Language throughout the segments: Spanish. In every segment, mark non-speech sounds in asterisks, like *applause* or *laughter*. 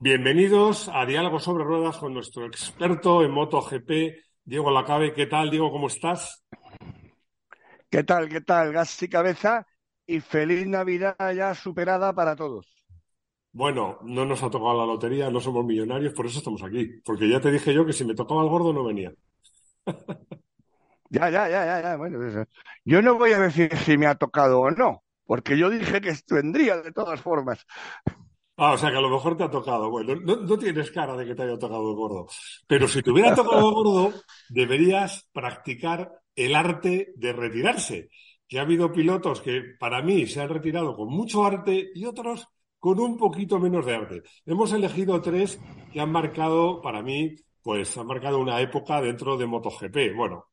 Bienvenidos a Diálogo sobre Ruedas con nuestro experto en MotoGP, Diego Lacabe. ¿Qué tal, Diego? ¿Cómo estás? ¿Qué tal? ¿Qué tal? Gas y cabeza y feliz Navidad ya superada para todos. Bueno, no nos ha tocado la lotería, no somos millonarios, por eso estamos aquí. Porque ya te dije yo que si me tocaba el gordo no venía. Ya, ya, ya, ya, ya. Bueno, yo no voy a decir si me ha tocado o no, porque yo dije que vendría de todas formas. Ah, o sea que a lo mejor te ha tocado. Bueno, no, tienes cara de que te haya tocado gordo. Pero si te hubiera tocado gordo, deberías practicar el arte de retirarse. Que ha habido pilotos que para mí se han retirado con mucho arte y otros con un poquito menos de arte. Hemos elegido tres que han marcado, para mí, pues han marcado una época dentro de MotoGP. Bueno,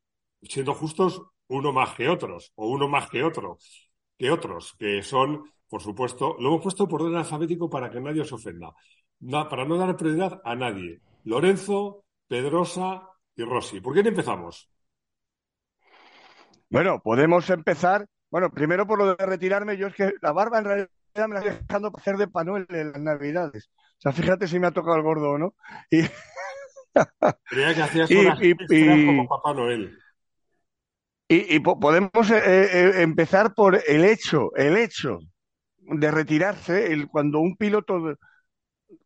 siendo justos, uno más que otros, o uno más que otro, que otros, que son por supuesto, lo hemos puesto por orden alfabético para que nadie se ofenda. para no dar prioridad a nadie. Lorenzo, Pedrosa y Rossi. ¿Por quién empezamos? Bueno, podemos empezar. Bueno, primero por lo de retirarme, yo es que la barba en realidad me la estoy dejando hacer de Panuel en las Navidades. O sea, fíjate si me ha tocado el gordo o no. Y... *laughs* Creía que hacías y, como Papá Noel. Y, podemos eh, eh, empezar por el hecho, el hecho de retirarse el, cuando un piloto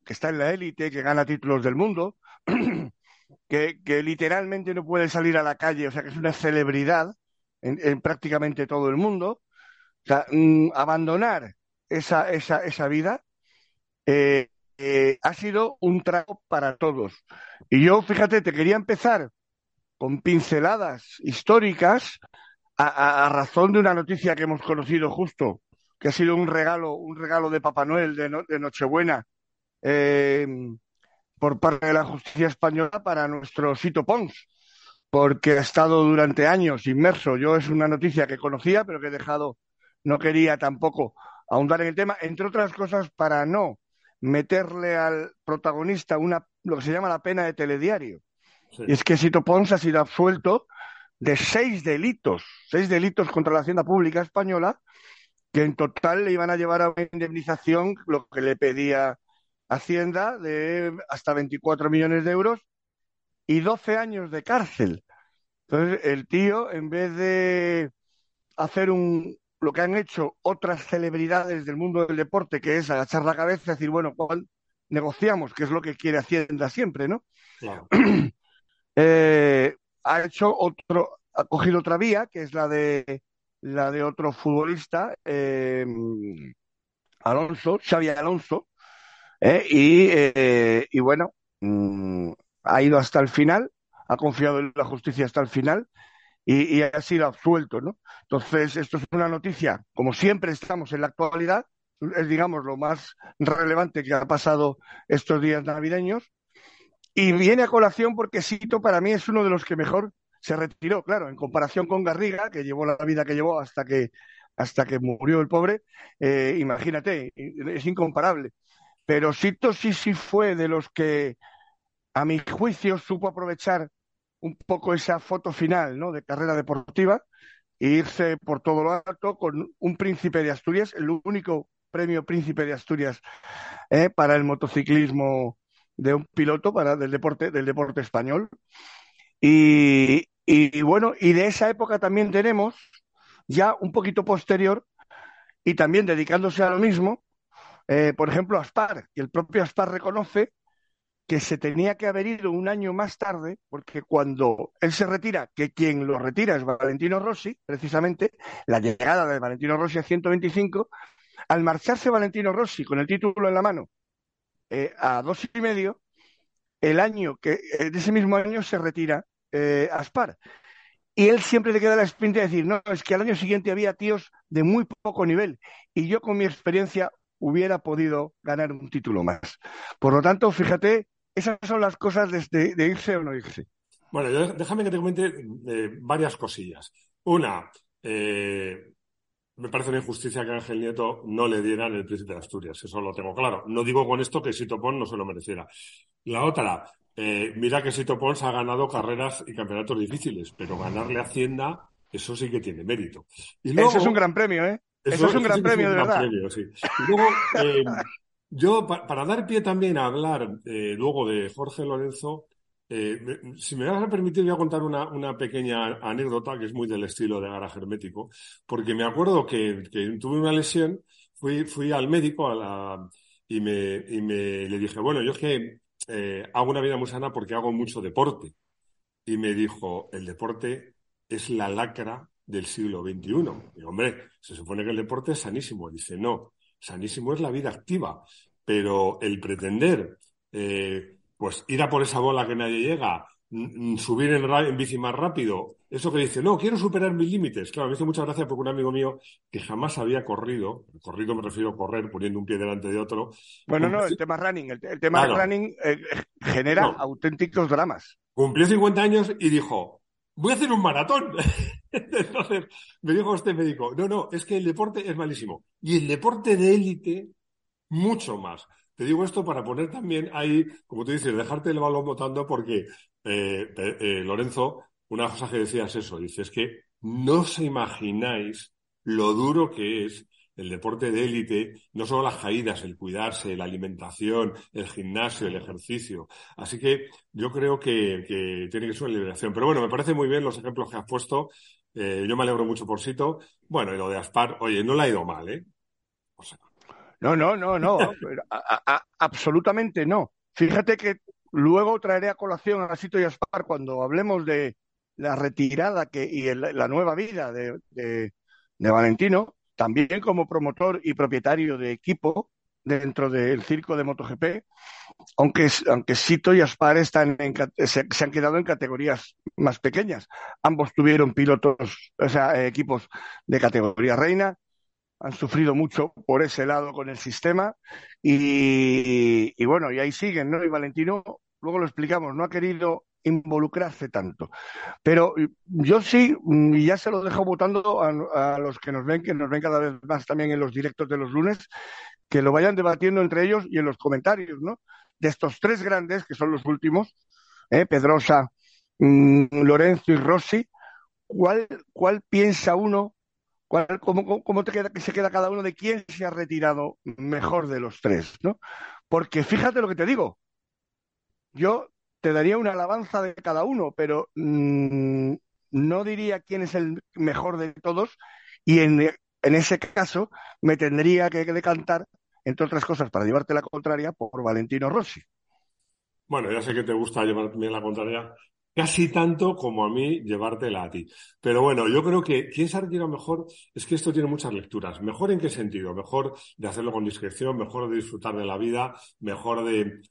que está en la élite, que gana títulos del mundo, *clears throat* que, que, literalmente no puede salir a la calle, o sea que es una celebridad en, prácticamente todo el mundo, mm, abandonar esa, esa, esa vida eh, eh, ha sido un trago para todos. Y yo, fíjate, te quería empezar con pinceladas históricas a razón de una noticia que hemos conocido justo que ha sido un regalo, un regalo de Papá Noel de, Nochebuena eh, por parte de la justicia española para nuestro Sito Pons, porque ha estado durante años inmerso. Yo es una noticia que conocía, pero que he dejado, no quería tampoco ahondar en el tema, entre otras cosas para no meterle al protagonista una, lo que se llama la pena de telediario. Y es que Sito Pons ha sido absuelto de seis delitos, seis delitos contra la hacienda pública española, que en total le iban a llevar a una indemnización, lo que le pedía Hacienda, de hasta 24 millones de euros y 12 años de cárcel. Entonces, el tío, en vez de hacer un, lo que han hecho otras celebridades del mundo del deporte, que es agachar la cabeza y decir, bueno, negociamos, que es lo que quiere Hacienda siempre, ¿no? *clears throat* Eh, ha hecho otro, ha cogido otra vía, que es la de la de otro futbolista, eh, Alonso, Xavi Alonso, eh, eh, y, bueno, mm, ha ido hasta el final, ha confiado en la justicia hasta el final y, ha sido absuelto, ¿no? Entonces, esto es una noticia, como siempre estamos en la actualidad, es, digamos, lo más relevante que ha pasado estos días navideños, y viene a colación porque Sito para mí es uno de los que mejor se retiró, claro, en comparación con Garriga, que llevó la vida que llevó hasta que, hasta que murió el pobre, eh, imagínate, es incomparable. Pero Sito sí, sí fue de los que, a mi juicio, supo aprovechar un poco esa foto final ¿no? de carrera deportiva e irse por todo lo alto con un príncipe de Asturias, el único premio príncipe de Asturias eh, para el motociclismo de un piloto para del deporte del deporte español y, y, bueno, y de esa época también tenemos, ya un poquito posterior, y también dedicándose a lo mismo, eh, por ejemplo, Aspar, que el propio Aspar reconoce que se tenía que haber ido un año más tarde, porque cuando él se retira, que quien lo retira es Valentino Rossi, precisamente, la llegada de Valentino Rossi a 125, al marcharse Valentino Rossi con el título en la mano eh, a dos y medio, el año que, eh, de ese mismo año se retira eh, Aspar. Y él siempre le queda la experiencia de decir, no, es que al año siguiente había tíos de muy poco nivel y yo con mi experiencia hubiera podido ganar un título más. Por lo tanto, fíjate, esas son las cosas de, irse o no irse. Bueno, déjame que te comente eh, varias cosillas. Una, eh, me parece una injusticia que Ángel Nieto no le dieran el príncipe de Asturias, eso lo tengo claro. No digo con esto que Sito Pon no se lo mereciera. La otra, eh, mira que Sito Pons ha ganado carreras y campeonatos difíciles, pero ganarle a Hacienda, eso sí que tiene mérito. Y eso es un gran premio, ¿eh? Eso, es un gran premio, de verdad. Y luego, eh, yo, para dar pie también a hablar eh, luego de Jorge Lorenzo, si me vas a permitir, voy a contar una, una, pequeña anécdota que es muy del estilo de garaje hermético, porque me acuerdo que, que tuve una lesión, fui, fui al médico a la, y, me, y me le dije, bueno, yo es que eh, hago una vida muy sana porque hago mucho deporte. Y me dijo, el deporte es la lacra del siglo XXI. Y hombre, se supone que el deporte es sanísimo. Dice, no, sanísimo es la vida activa, pero el pretender eh, pues ir a por esa bola que nadie llega, subir en, bici más rápido, eso que dice, no, quiero superar mis límites. Claro, me hizo mucha gracia porque un amigo mío que jamás había corrido, corrido me refiero a correr poniendo un pie delante de otro. Bueno, no, el tema running, el, tema running eh, genera auténticos dramas. Cumplió 50 años y dijo, voy a hacer un maratón. *laughs* Entonces, me dijo este médico, no, no, es que el deporte es malísimo. Y el deporte de élite, mucho más. Te digo esto para poner también ahí, como tú dices, dejarte el balón botando porque eh, eh, Lorenzo, una cosa que decías eso, dices que no os imagináis lo duro que es el deporte de élite, no solo las caídas, el cuidarse, la alimentación, el gimnasio, el ejercicio. Así que yo creo que, tiene que ser una liberación. Pero bueno, me parece muy bien los ejemplos que has puesto. Eh, yo me alegro mucho por Sito. Bueno, y lo de Aspar, oye, no le ha ido mal, ¿eh? No, no, no, no, absolutamente no. Fíjate que luego traeré a colación a Sito y Aspar cuando hablemos de la retirada que, y la nueva vida de, Valentino, también como promotor y propietario de equipo dentro del circo de MotoGP, aunque, aunque Sito y Aspar están se, han quedado en categorías más pequeñas. Ambos tuvieron pilotos, o sea, equipos de categoría reina, han sufrido mucho por ese lado con el sistema y, bueno, y ahí siguen, ¿no? Y Valentino, luego lo explicamos, no ha querido involucrarse tanto. Pero yo sí, y ya se lo dejo votando a, a, los que nos ven, que nos ven cada vez más también en los directos de los lunes, que lo vayan debatiendo entre ellos y en los comentarios, ¿no? De estos tres grandes, que son los últimos, ¿eh? Pedrosa, mm, Lorenzo y Rossi, ¿cuál, ¿cuál piensa uno cómo, te queda, se queda cada uno de quién se ha retirado mejor de los tres, ¿no? Porque fíjate lo que te digo. Yo te daría una alabanza de cada uno, pero mm, no diría quién es el mejor de todos y en, en ese caso me tendría que decantar, entre otras cosas, para llevarte la contraria, por Valentino Rossi. Bueno, ya sé que te gusta llevarme la contraria, casi tanto como a mí llevártela a ti. Pero bueno, yo creo que quién se ha retirado mejor es que esto tiene muchas lecturas. ¿Mejor en qué sentido? Mejor de hacerlo con discreción, mejor de disfrutar de la vida, mejor de,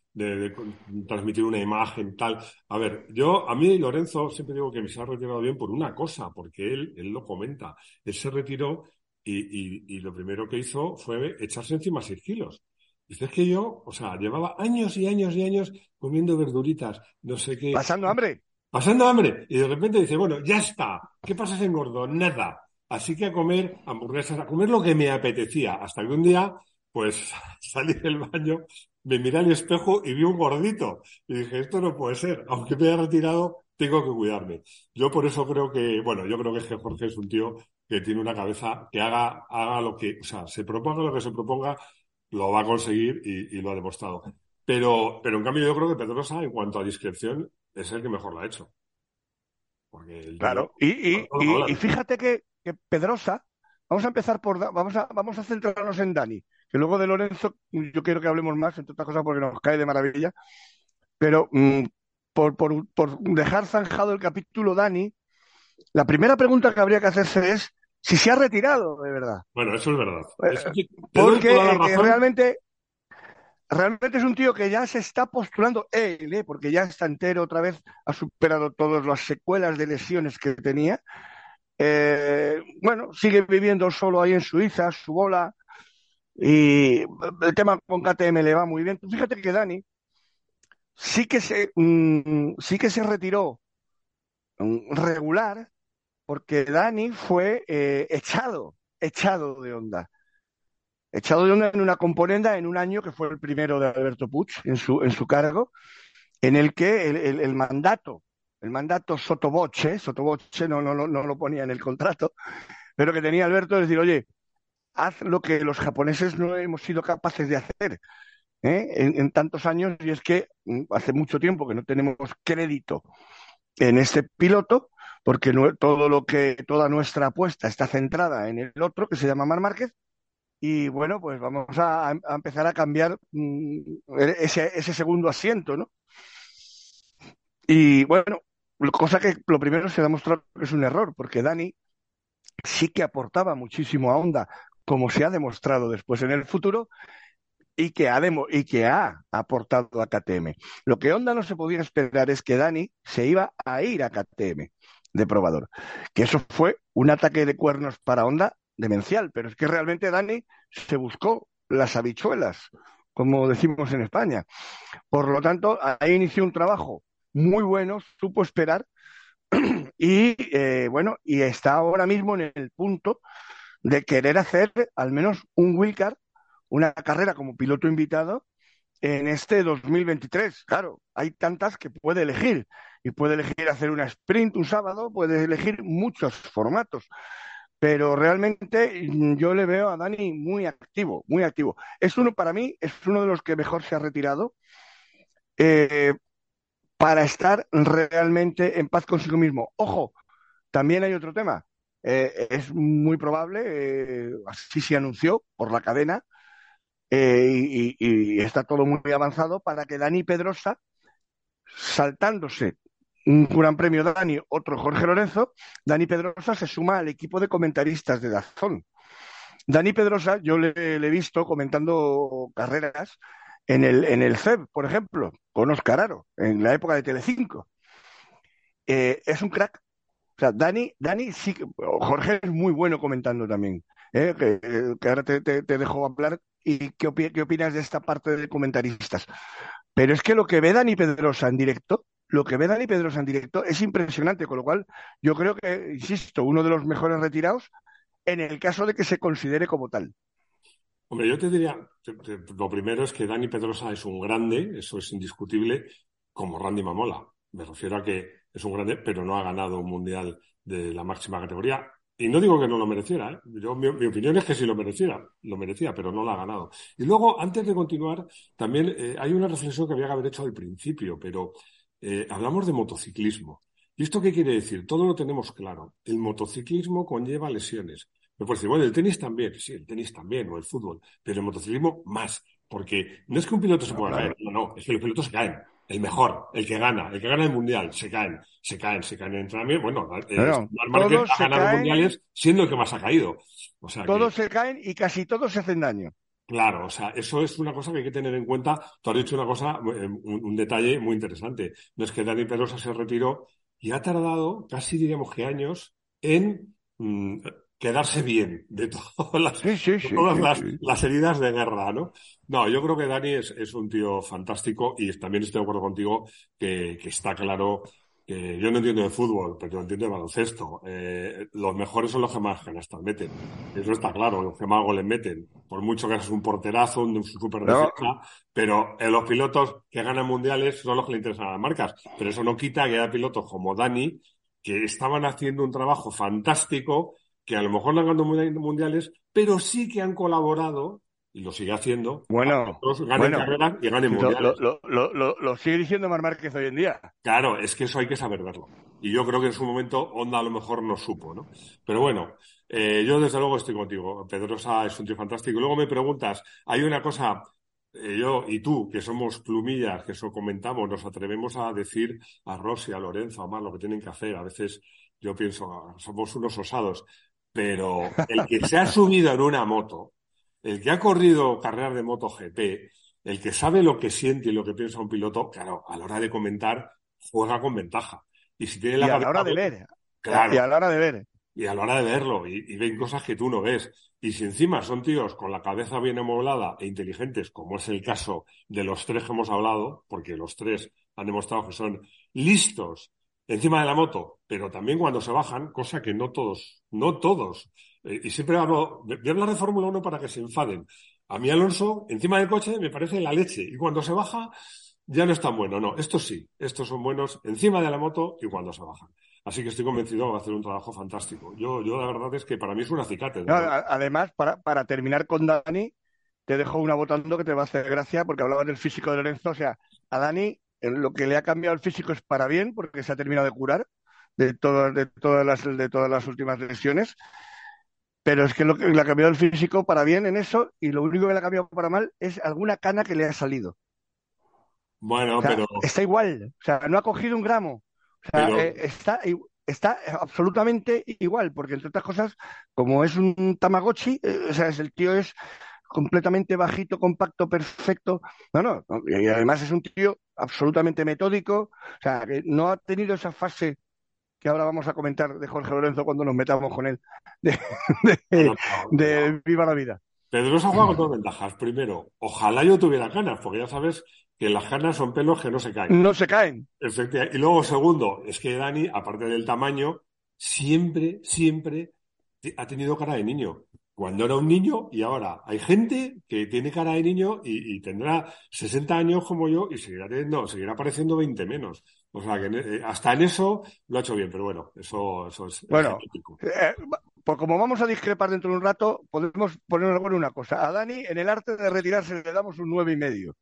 transmitir una imagen, tal. A ver, yo, a mí Lorenzo siempre digo que me se ha retirado bien por una cosa, porque él, él lo comenta. Él se retiró y, y lo primero que hizo fue echarse encima seis kilos. Dice, es que yo, o sea, llevaba años y años y años comiendo verduritas, no sé qué. Pasando hambre pasando hambre. Y de repente dice, bueno, ya está. ¿Qué pasa si engordo? Nada. Así que a comer hamburguesas, a comer lo que me apetecía. Hasta que un día, pues *laughs* salí del baño, me miré al espejo y vi un gordito. Y dije, esto no puede ser. Aunque me haya retirado, tengo que cuidarme. Yo por eso creo que, bueno, yo creo que Jorge es un tío que tiene una cabeza que haga, haga lo que, o sea, se proponga lo que se proponga, lo va a conseguir y, y lo ha demostrado. Pero, pero en cambio yo creo que Pedrosa, en cuanto a discreción, es el que mejor lo ha hecho. claro, y, fíjate que, Pedrosa, vamos a empezar por, vamos a, vamos a centrarnos en Dani, que luego de Lorenzo yo quiero que hablemos más, entre otras cosas porque nos cae de maravilla, pero mm, por, dejar zanjado el capítulo Dani, la primera pregunta que habría que hacerse es si se ha retirado de verdad. Bueno, eso es verdad. Eh, porque eh, realmente realmente es un tío que ya se está postulando él, ¿eh? porque ya está entero otra vez, ha superado todas las secuelas de lesiones que tenía. Eh, bueno, sigue viviendo solo ahí en Suiza, su bola, y el tema con KTM le va muy bien. Fíjate que Dani sí que se, mm, sí que se retiró mm, regular, porque Dani fue eh, echado, echado de onda echado de onda en una componenda en un año que fue el primero de Alberto Puig en su, en su cargo, en el que el, mandato, el mandato sotoboche, sotoboche no, no, no, no lo ponía en el contrato, pero que tenía Alberto es decir, oye, haz lo que los japoneses no hemos sido capaces de hacer, ¿eh? en, tantos años y es que mm, hace mucho tiempo que no tenemos crédito en este piloto porque todo lo que toda nuestra apuesta está centrada en el otro que se llama Mar Márquez y bueno pues vamos a, empezar a cambiar mm, ese, ese segundo asiento no y bueno cosa que lo primero se ha demostrado que es un error porque Dani sí que aportaba muchísimo a Honda como se ha demostrado después en el futuro y que ha, y que ha aportado a KTM. Lo que Honda no se podía esperar es que Dani se iba a ir a KTM de probador. Que eso fue un ataque de cuernos para Honda demencial, pero es que realmente Dani se buscó las habichuelas, como decimos en España. Por lo tanto, ahí inició un trabajo muy bueno, supo esperar *clears throat* y eh, bueno, y está ahora mismo en el punto de querer hacer al menos un wildcard una carrera como piloto invitado en este 2023. Claro, hay tantas que puede elegir y puede elegir hacer una sprint un sábado, puede elegir muchos formatos. Pero realmente mm, yo le veo a Dani muy activo, muy activo. Es uno, para mí, es uno de los que mejor se ha retirado eh, para estar realmente en paz consigo mismo. Ojo, también hay otro tema. Eh, es muy probable, eh, así se anunció por la cadena, y, está todo muy avanzado para que Dani Pedrosa, saltándose un Gran Premio Dani, otro Jorge Lorenzo, Dani Pedrosa se suma al equipo de comentaristas de Dazón. Dani Pedrosa, yo le, he visto comentando carreras en el, en el CEB, por ejemplo, con Oscar Aro, en la época de Telecinco. Eh, es un crack. O sea, Dani, Dani sí, Jorge es muy bueno comentando también. ¿eh? que, ahora te, te, dejo hablar y qué, opinas de esta parte de comentaristas. Pero es que lo que ve Dani Pedrosa en directo, lo que ve Dani Pedrosa en directo es impresionante, con lo cual yo creo que, insisto, uno de los mejores retirados en el caso de que se considere como tal. Hombre, yo te diría, lo primero es que Dani Pedrosa es un grande, eso es indiscutible, como Randy Mamola. Me refiero a que es un grande, pero no ha ganado un mundial de la máxima categoría. Y no digo que no lo mereciera, ¿eh? Yo, mi, opinión es que sí lo mereciera, lo merecía, pero no lo ha ganado. Y luego, antes de continuar, también eh, hay una reflexión que había que haber hecho al principio, pero eh, hablamos de motociclismo. ¿Y esto qué quiere decir? Todo lo tenemos claro. El motociclismo conlleva lesiones. Me puede decir, bueno, el tenis también, sí, el tenis también, o el fútbol, pero el motociclismo más, porque no es que un piloto se pueda caer, no, no, es que los pilotos se caen el mejor, el que gana, el que gana el mundial, se caen, se caen, se caen en entrenamiento. Bueno, eh, todos ha ganado mundiales siendo el que más ha caído. O sea todos se caen y casi todos se hacen daño. Claro, o sea, eso es una cosa que hay que tener en cuenta. Tú has dicho una cosa, eh, un, detalle muy interesante. No es que Dani Pedrosa se retiró y ha tardado casi diríamos que años en mm, quedarse bien de *laughs* todas las, las, heridas de guerra, ¿no? No, yo creo que Dani es, es un tío fantástico y también estoy de acuerdo contigo que, que, está claro que yo no entiendo de fútbol, pero yo entiendo de baloncesto. Eh, los mejores son los que más canastas meten. Eso está claro, los que más goles meten. Por mucho que seas un porterazo, un super defensa, pero eh, los pilotos que ganan mundiales son los que le interesan a las marcas. Pero eso no quita que haya pilotos como Dani que estaban haciendo un trabajo fantástico que a lo mejor no han ganado mundiales, pero sí que han colaborado y lo sigue haciendo. Bueno, ganen carreras y ganen mundiales. Lo, sigue diciendo Mar Márquez hoy en día. Claro, es que eso hay que saber verlo. Y yo creo que en su momento Honda a lo mejor no supo, ¿no? Pero bueno, eh, yo desde luego estoy contigo. Pedrosa es un tío fantástico. Y luego me preguntas, hay una cosa, eh, yo y tú, que somos plumillas, que eso comentamos, nos atrevemos a decir a Rossi, a Lorenzo, a Mar lo que tienen que hacer. A veces yo pienso, ah, somos unos osados pero el que se ha subido en una moto, el que ha corrido carreras de moto GP, el que sabe lo que siente y lo que piensa un piloto, claro, a la hora de comentar, juega con ventaja. Y si tiene la y a la hora de ver. Claro. Y a la hora de ver. Y a la hora de verlo, y, ven cosas que tú no ves. Y si encima son tíos con la cabeza bien amoblada e inteligentes, como es el caso de los tres que hemos hablado, porque los tres han demostrado que son listos encima de la moto, pero también cuando se bajan, cosa que no todos, no todos. Eh, y siempre hablo, voy a hablar de Fórmula 1 para que se enfaden. A mí Alonso, encima del coche, me parece la leche. Y cuando se baja, ya no es tan bueno. No, estos sí, estos son buenos encima de la moto y cuando se bajan. Así que estoy convencido que va a hacer un trabajo fantástico. Yo, yo la verdad es que para mí es un acicate. además, para, para terminar con Dani, te dejo una votando que te va a hacer gracia porque hablabas del físico de Lorenzo. O sea, a Dani lo que le ha cambiado el físico es para bien porque se ha terminado de curar de todas, de todas, las, de todas las últimas lesiones. Pero es que lo que le ha cambiado el físico para bien en eso y lo único que le ha cambiado para mal es alguna cana que le ha salido. Bueno, pero. Está igual. O sea, no ha cogido un gramo. O sea, eh, está, está absolutamente igual, porque entre otras cosas, como es un Tamagotchi, eh, o sea, es, el tío es completamente bajito, compacto, perfecto. No, no, y además es un tío absolutamente metódico, o sea, que no ha tenido esa fase que ahora vamos a comentar de Jorge Lorenzo cuando nos metamos con él, de, *laughs* de, Viva la Vida. Pedro se ha jugado con dos ventajas. Primero, ojalá yo tuviera canas, porque ya sabes que las canas son pelos que no se caen. No se caen. Efectivamente. Y luego, segundo, es que Dani, aparte del tamaño, siempre, siempre ha tenido cara de niño. Cuando era un niño y ahora hay gente que tiene cara de niño y, tendrá 60 años como yo y seguirá teniendo, seguirá apareciendo 20 menos. O sea, que eh, hasta en eso lo ha hecho bien, pero bueno, eso, eso es. Bueno, eh, pues como vamos a discrepar dentro de un rato, podemos poner una cosa. A Dani, en el arte de retirarse, le damos un nueve y medio.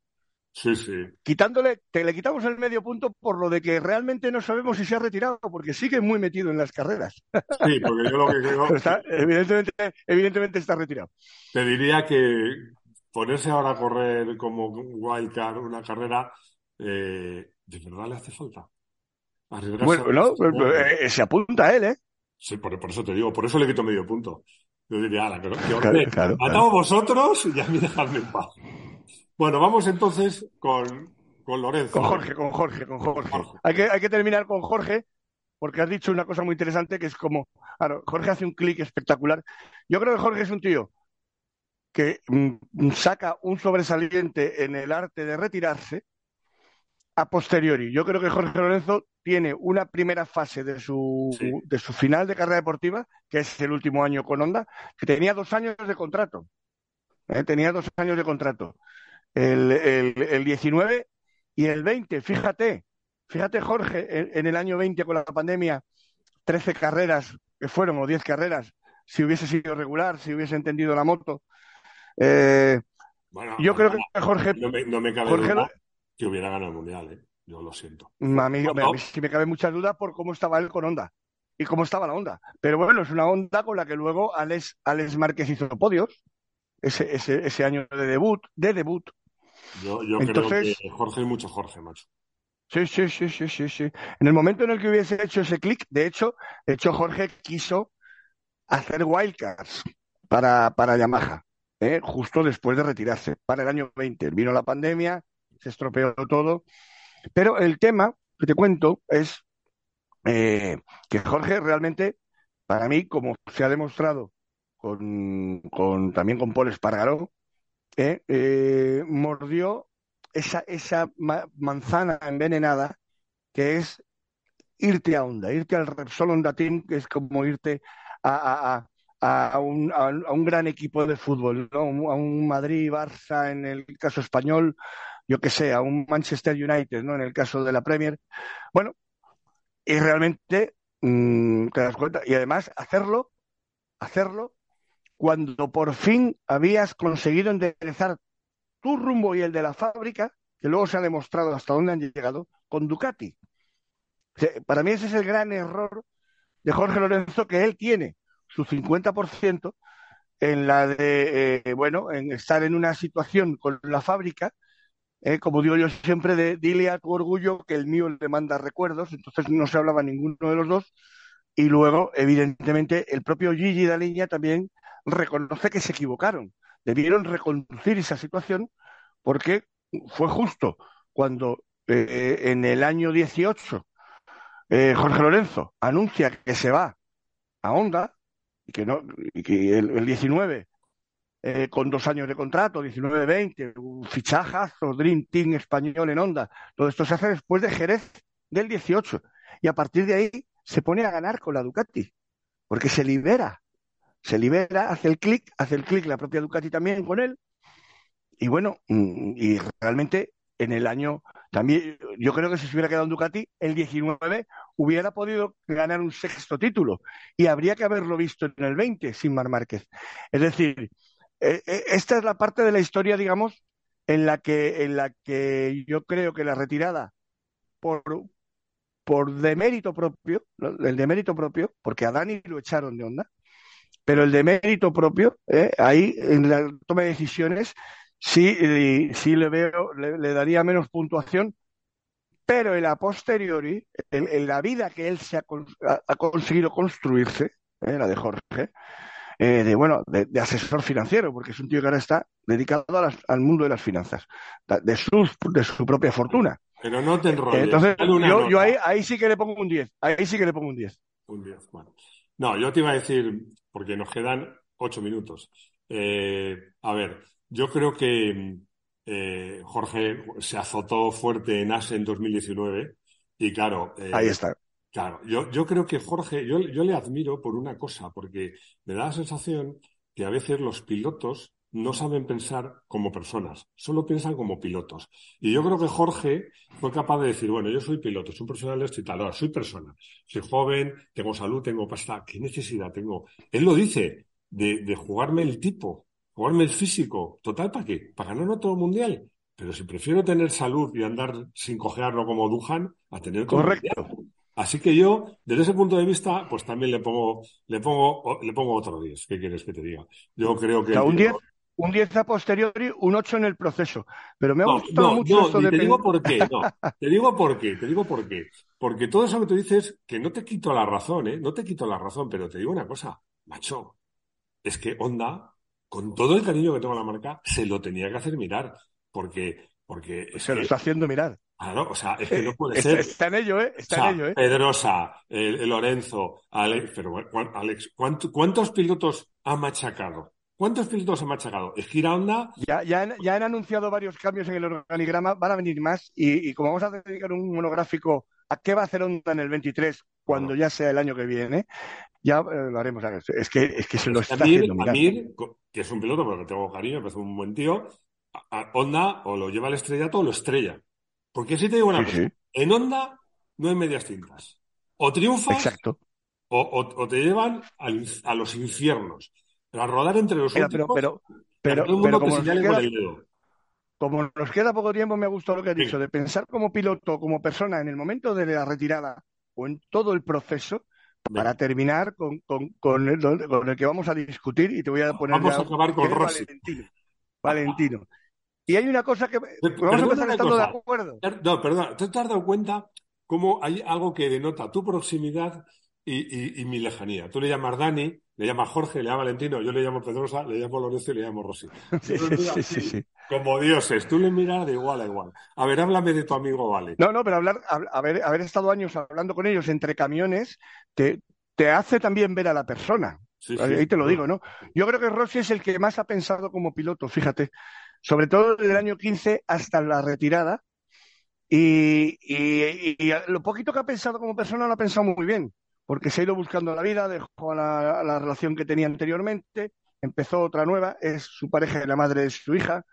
Sí, sí. Quitándole, te le quitamos el medio punto por lo de que realmente no sabemos si se ha retirado, porque sigue muy metido en las carreras. Sí, porque yo lo que creo. *laughs* evidentemente, evidentemente está retirado. Te diría que ponerse ahora a correr como wildcard una carrera, eh, ¿de verdad le hace falta? Bueno, no, pues, eh, se apunta a él, ¿eh? Sí, por, eso te digo, por eso le quito medio punto. Yo diría, ala, que, que claro, vosotros y a mí dejadme en paz. Bueno, vamos entonces con, con Lorenzo. Con Jorge, con Jorge, con Jorge. Hay, que, hay que terminar con Jorge, porque has dicho una cosa muy interesante que es como, claro, Jorge hace un clic espectacular. Yo creo que Jorge es un tío que mm, saca un sobresaliente en el arte de retirarse a posteriori. Yo creo que Jorge Lorenzo tiene una primera fase de su, de su final de carrera deportiva, que es el último año con Honda, que tenía dos años de contrato. ¿eh? Tenía dos años de contrato el, el, 19 y el 20. Fíjate, fíjate Jorge, en, el año 20 con la pandemia, 13 carreras que fueron, o 10 carreras, si hubiese sido regular, si hubiese entendido la moto. Eh, yo creo que Jorge... No me, no me cabe duda que hubiera ganado el Mundial, ¿eh? yo lo siento. Amigo, sí me cabe muchas dudas por cómo estaba él con Honda y cómo estaba la Honda. Pero bueno, es una Honda con la que luego Alex, Alex Márquez hizo podios ese, ese, ese año de debut, de debut. Yo, yo creo que Jorge es mucho Jorge, macho. Sí, sí, sí, sí, sí, sí. En el momento en el que hubiese hecho ese clic, de hecho, de hecho Jorge quiso hacer wildcards para, para Yamaha, ¿eh? justo después de retirarse, para el año 20. Vino la pandemia, se estropeó todo. Pero el tema que te cuento es eh, que Jorge realmente, para mí, como se ha demostrado con, con también con Paul Espargaró, ¿eh? Eh, mordió esa, esa manzana envenenada que es irte a Honda, irte al Repsol Honda Team, que es como irte a, a, a, un, a, un, gran equipo de fútbol, ¿no? a un Madrid-Barça en el caso español, yo que sé, a un Manchester United, ¿no? En el caso de la Premier. Bueno, y realmente mm, te das cuenta, y además hacerlo, hacerlo cuando por fin habías conseguido enderezar tu rumbo y el de la fábrica, que luego se ha demostrado hasta dónde han llegado, con Ducati. para mí ese es el gran error de Jorge Lorenzo, que él tiene su 50% en la de, eh, bueno, en estar en una situación con la fábrica, eh, como digo yo siempre, de dile a tu orgullo que el mío le manda recuerdos, entonces no se hablaba ninguno de los dos, y luego, evidentemente, el propio Gigi Daliña también reconoce que se equivocaron. Debieron reconducir esa situación porque fue justo cuando eh, en el año 18 eh, Jorge Lorenzo anuncia que se va a Honda y que, no, y que el, 19 eh, con dos años de contrato, 19-20, un fichajazo, Dream Team español en Honda. Todo esto se hace después de Jerez del 18. Y a partir de ahí se pone a ganar con la Ducati, porque se libera se libera, hace el clic, hace el clic la propia Ducati también con él. Y bueno, mm, y realmente en el año también, yo creo que si se hubiera quedado en Ducati, el 19 hubiera podido ganar un sexto título y habría que haberlo visto en el 20 sin Mar Márquez. Es decir, eh, eh, esta es la parte de la historia, digamos, en la que, en la que yo creo que la retirada por, por demérito propio, el demérito propio, porque a Dani lo echaron de onda, pero el demérito propio, eh, ahí en la toma de decisiones, sí, sí le veo, le, daría menos puntuación, pero en la posteriori, en, la vida que él se ha, ha conseguido construirse, la de Jorge, eh, de, bueno, de, asesor financiero, porque es un tío que ahora está dedicado al mundo de las finanzas, de, su, de su propia fortuna. Pero no te enrolles. Entonces, yo, yo ahí, ahí, sí que le pongo un 10. Ahí sí que le pongo un 10. Un 10, bueno. No, yo te iba a decir, porque nos quedan 8 minutos. Eh, a ver, yo creo que eh, Jorge se azotó fuerte en ASE en 2019 y claro. ahí está. Claro, yo, yo creo que Jorge, yo, yo le admiro por una cosa, porque me da la sensación que a veces los pilotos no saben pensar como personas, solo piensan como pilotos. Y yo creo que Jorge fue capaz de decir, bueno, yo soy piloto, soy un profesional de soy persona, soy joven, tengo salud, tengo pasta, ¿qué necesidad tengo? Él lo dice, de, de jugarme el tipo, jugarme el físico, total, ¿para qué? ¿Para ganar otro mundial? Pero si prefiero tener salud y andar sin cojearlo como Dujan, a tener Correcto. Así que yo, desde ese punto de vista, pues también le pongo, le pongo, le pongo otro 10. ¿Qué quieres que te diga? Yo creo que. un 10, un 10 a posteriori, un 8 en el proceso. Pero me ha gustado mucho esto de. Te digo por qué, *laughs* no. Te digo por qué, te digo por qué. Porque todo eso que tú dices, que no te quito la razón, ¿eh? No te quito la razón, pero te digo una cosa, macho. Es que Honda, con todo el cariño que tengo a la marca, se lo tenía que hacer mirar. Porque, porque. se lo está haciendo mirar. Claro, o sea, es que no puede ser. Está en ello, ¿eh? Está en ello, ¿eh? Pedrosa, el, Lorenzo, Alex, pero Alex, ¿cuántos pilotos ha machacado? ¿Cuántos pilotos ha machacado? Es Honda. Ya, ya, han, ya han anunciado varios cambios en el organigrama, van a venir más, y, como vamos a dedicar un monográfico a qué va a hacer Honda en el 23, cuando ya sea el año que viene, ya eh, lo haremos. Es que, es que se lo está haciendo. Amir, que es un piloto, porque tengo cariño, me es un buen tío, Honda o lo lleva al estrellato o lo estrella. Porque si te digo una cosa, en Honda no hay medias tintas. O triunfas O, te llevan a los infiernos. Pero a rodar entre los últimos, pero, pero, pero, como, nos queda, como nos queda poco tiempo, me ha gustado lo que has dicho, de pensar como piloto, como persona, en el momento de la retirada o en todo el proceso, para terminar con, con, el, que vamos a discutir y te voy a poner... Vamos a acabar con Rossi. Valentino. Valentino. Y hay una cosa que vamos a empezar estando de acuerdo. No, perdón, ¿te has dado cuenta cómo hay algo que denota tu proximidad y, mi lejanía? Tú le llamas Dani, le llamas Jorge, le llamas Valentino, yo le llamo Pedrosa, le llamo Lorenzo y le llamo Rossi. *laughs* Sí, sí, sí, sí, Como dioses, tú le miras de igual a igual. A ver, háblame de tu amigo Vale. No, no, pero hablar, haber, haber estado años hablando con ellos entre camiones te, te hace también ver a la persona. Ahí te lo digo, ¿no? Yo creo que Rossi es el que más ha pensado como piloto, fíjate sobre todo desde el año 15 hasta la retirada. Y, lo poquito que ha pensado como persona lo ha pensado muy bien, porque se ha ido buscando la vida, dejó la, la relación que tenía anteriormente, empezó otra nueva, es su pareja y la madre de su hija.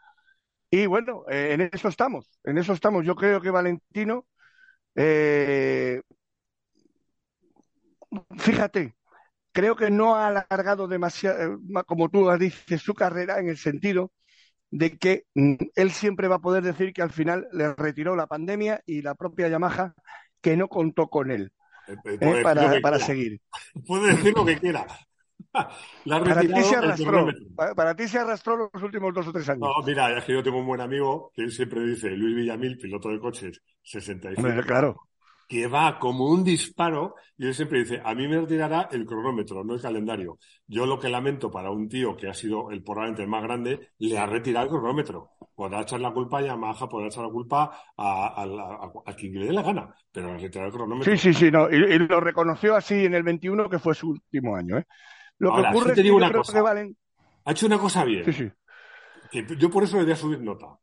Y bueno, eh, en eso estamos, en eso estamos. Yo creo que Valentino, eh, fíjate, creo que no ha alargado demasiado, eh, como tú dices, su carrera en el sentido de que mm, él siempre va a poder decir que al final le retiró la pandemia y la propia Yamaha que no contó con él eh, eh, eh, para, para seguir. *laughs* Puede decir lo que quiera. *laughs* para, ti se arrastró, para, ti se arrastró los últimos dos o tres años. No, mira, es que yo tengo un buen amigo que siempre dice, Luis Villamil, piloto de coches, 65. claro que va como un disparo y él siempre dice, a mí me retirará el cronómetro, no el calendario. Yo lo que lamento para un tío que ha sido el probablemente el más grande, le ha retirado el cronómetro. Podrá echar la culpa a Yamaha, podrá echar la culpa a, quien le dé la gana, pero le ha retirado el cronómetro. Sí, sí, sí, no, y, lo reconoció así en el 21, que fue su último año. ¿eh? Lo que ocurre te digo una cosa. Ha hecho una cosa bien. Sí, sí. Que yo por eso le voy a subir nota.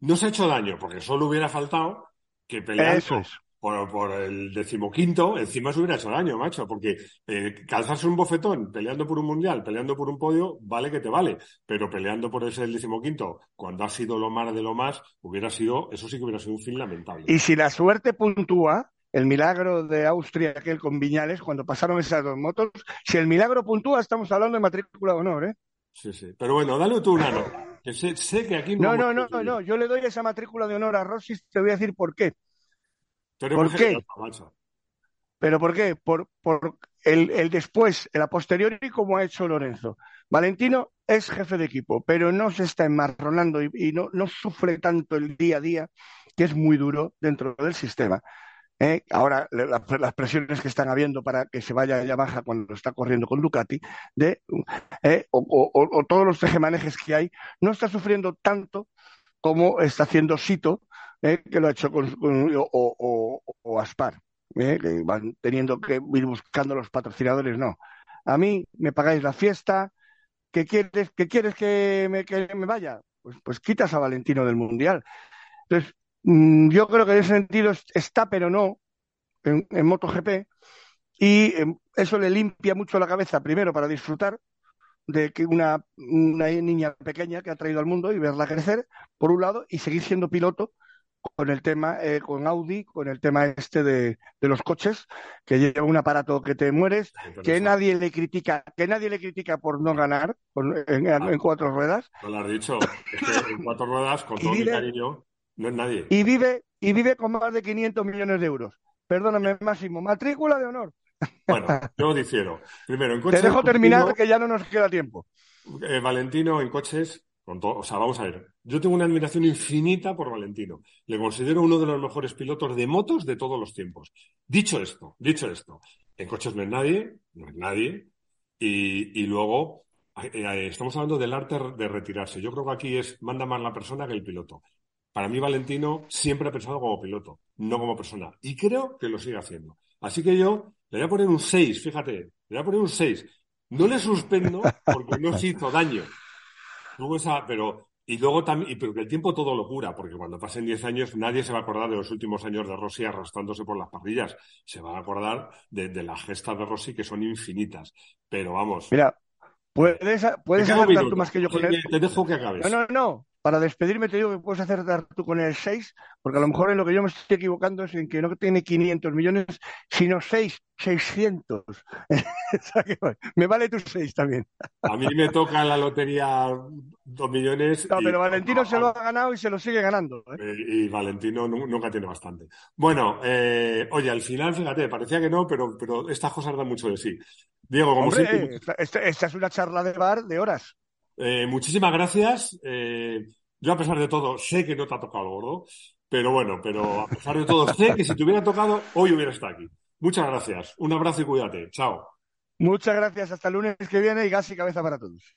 No se ha hecho daño, porque solo hubiera faltado que pelear Eso es por, por el decimoquinto, encima se hubiera hecho daño, macho, porque eh, calzarse un bofetón peleando por un mundial, peleando por un podio, vale que te vale, pero peleando por ese el decimoquinto, cuando ha sido lo más de lo más, hubiera sido, eso sí que hubiera sido un fin lamentable. Y si la suerte puntúa, el milagro de Austria, aquel con Viñales, cuando pasaron esas dos motos, si el milagro puntúa, estamos hablando de matrícula de honor, ¿eh? sí, sí. Pero bueno, dale tú una nota. Que sé, sé que aquí No, no. no, no, no. Yo le doy esa matrícula de honor a Rossi. Te voy a decir por qué. Pero ¿Por qué? generoso. ¿Pero por qué? Por, por el, el después, el a posteriori, como ha hecho Lorenzo. Valentino es jefe de equipo, pero no se está enmarronando y, y no, no sufre tanto el día a día, que es muy duro dentro del sistema. ¿eh? Ahora, la- las presiones que están habiendo para que se vaya a Yamaha cuando está corriendo con Ducati, de, ¿eh? o, o- o- o todos los tejemanejes que hay, no está sufriendo tanto como está haciendo Sito, ¿eh? que lo ha hecho con, con- o, Aspar, ¿eh? que van teniendo que ir buscando los patrocinadores, no. A mí me pagáis la fiesta, ¿qué quieres, qué quieres que me, que me vaya? Pues, pues quitas a Valentino del Mundial. Entonces, mm, yo creo que en ese sentido es- está, pero no, en, en MotoGP, y eh, eso le limpia mucho la cabeza, primero para disfrutar de que una, una niña pequeña que ha traído al mundo y verla crecer, por un lado, y seguir siendo piloto con el tema, eh, con Audi, con el tema este de, de los coches, que lleva un aparato que te mueres, que nadie le critica, que nadie le critica por no ganar en, en cuatro ruedas, No lo has dicho. Es que en cuatro *laughs* ruedas, con todo mi vive- cariño, no es nadie. y vive, y vive con más de 500 millones de euros. Perdóname, Máximo, matrícula de honor. Bueno, yo *laughs* difiero. Primero, en Te dejo terminar que ya no nos queda tiempo. eh, Valentino en coches, con todo, o sea, vamos a ver. Yo tengo una admiración infinita por Valentino. Le considero uno de los mejores pilotos de motos de todos los tiempos. Dicho esto, dicho esto, en coches no es nadie, no es nadie. Y, y luego eh, eh, estamos hablando del arte de retirarse. Yo creo que aquí es manda más la persona que el piloto. Para mí, Valentino siempre ha pensado como piloto, no como persona. Y creo que lo sigue haciendo. Así que yo le voy a poner un 6, fíjate, le voy a poner un 6. No le suspendo porque no se hizo daño. Tuvo esa, pero, y luego también, pero que el tiempo todo lo cura, porque cuando pasen 10 años nadie se va a acordar de los últimos años de Rossi arrastrándose por las parrillas. Se van a acordar de, de las gestas de Rossi que son infinitas. Pero vamos. Mira, puedes, puedes acertar tú más que yo con él. Te dejo que acabes. No, no, no. Para despedirme te digo que puedes acertar tú con el 6, porque a lo mejor en lo que yo me estoy equivocando es en que no tiene 500 millones, sino 6, 600. O sea que, me vale tus 6 también. A mí me toca en la lotería dos millones. No, y- pero Valentino se lo ha ganado y se lo sigue ganando. ¿eh? Eh, Y Valentino nu- nunca tiene bastante. Bueno, eh, oye, al final, fíjate, parecía que no, pero, pero estas cosas dan mucho de sí. Diego, como Hombre, esta, esta- esta es una charla de bar de horas. Eh, muchísimas gracias. Eh, yo, a pesar de todo, sé que no te ha tocado gordo, pero bueno, pero a pesar de todo, sé que si te hubiera tocado, hoy hubiera estado aquí. Muchas gracias. Un abrazo y cuídate. Chao. Muchas gracias. Hasta el lunes que viene y gas y cabeza para todos.